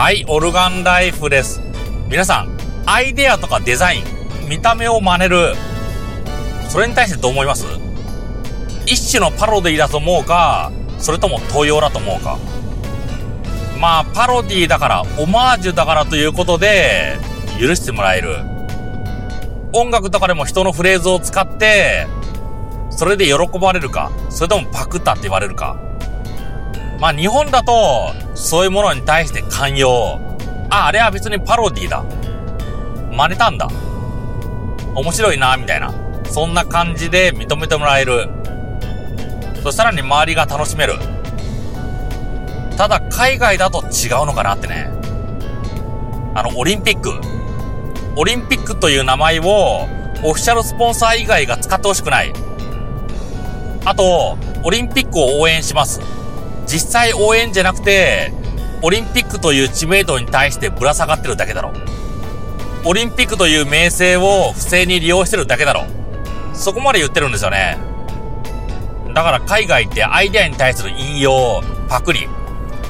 はい、オルガンライフです。皆さん、アイデアとかデザイン、見た目を真似る、それに対してどう思います？一種のパロディだと思うか、それとも東洋だと思うか？まあ、パロディだから、オマージュだからということで、許してもらえる。音楽とかでも人のフレーズを使って、それで喜ばれるか、それともパクったって言われるか。まあ日本だと、そういうものに対して寛容。あ、あれは別にパロディだ。真似たんだ。面白いな、みたいな。そんな感じで認めてもらえる。そしたらに周りが楽しめる。ただ海外だと違うのかなってね。あの、オリンピック。オリンピックという名前をオフィシャルスポンサー以外が使ってほしくない。あと、オリンピックを応援します。実際応援じゃなくて、オリンピックという知名度に対してぶら下がってるだけだろ。オリンピックという名声を不正に利用してるだけだろ。そこまで言ってるんですよね。だから海外ってアイデアに対する引用、パクリ、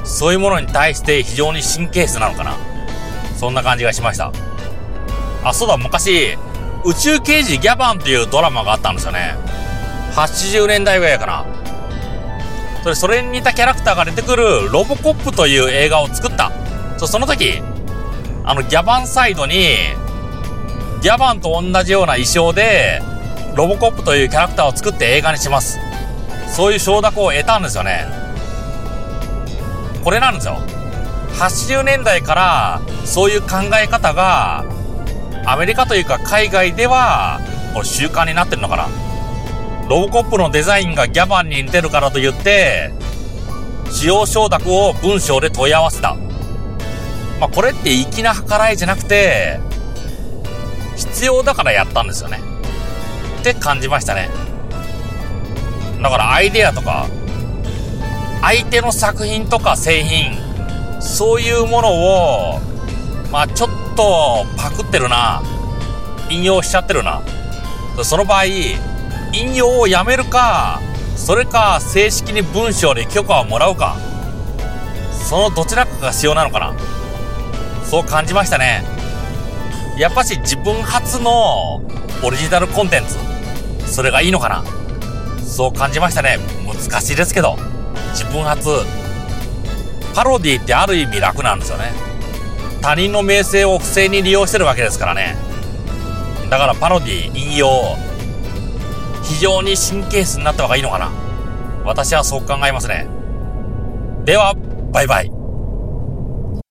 そういうものに対して非常に神経質なのかな。そんな感じがしました。あ、そうだ、昔、宇宙刑事ギャバンっていうドラマがあったんですよね。80年代ぐらいかな。それ、それに似たキャラクターが出てくるロボコップという映画を作った。そその時、あの、ギャバンサイドに、ギャバンと同じような衣装で、ロボコップというキャラクターを作って映画にします。そういう承諾を得たんですよね。これなんですよ。80年代からそういう考え方がアメリカというか海外ではこれ習慣になってるのかなロボコップのデザインがギャバンに似てるからと言って、使用承諾を文章で問い合わせた。まあ、これって粋な計らいじゃなくて、必要だからやったんですよね。って感じましたね。だからアイデアとか、相手の作品とか製品、そういうものを、まあちょっとパクってるな、引用しちゃってるな。その場合、引用をやめるか、それか正式に文章で許可をもらうか、そのどちらかが必要なのかな。そう感じましたね。やっぱし自分初のオリジナルコンテンツ、それがいいのかな。そう感じましたね。難しいですけど、自分初。パロディってある意味楽なんですよね。他人の名声を不正に利用してるわけですからね。だからパロディ、引用、非常に神経質になった方がいいのかな。私はそう考えますね。では、バイバイ。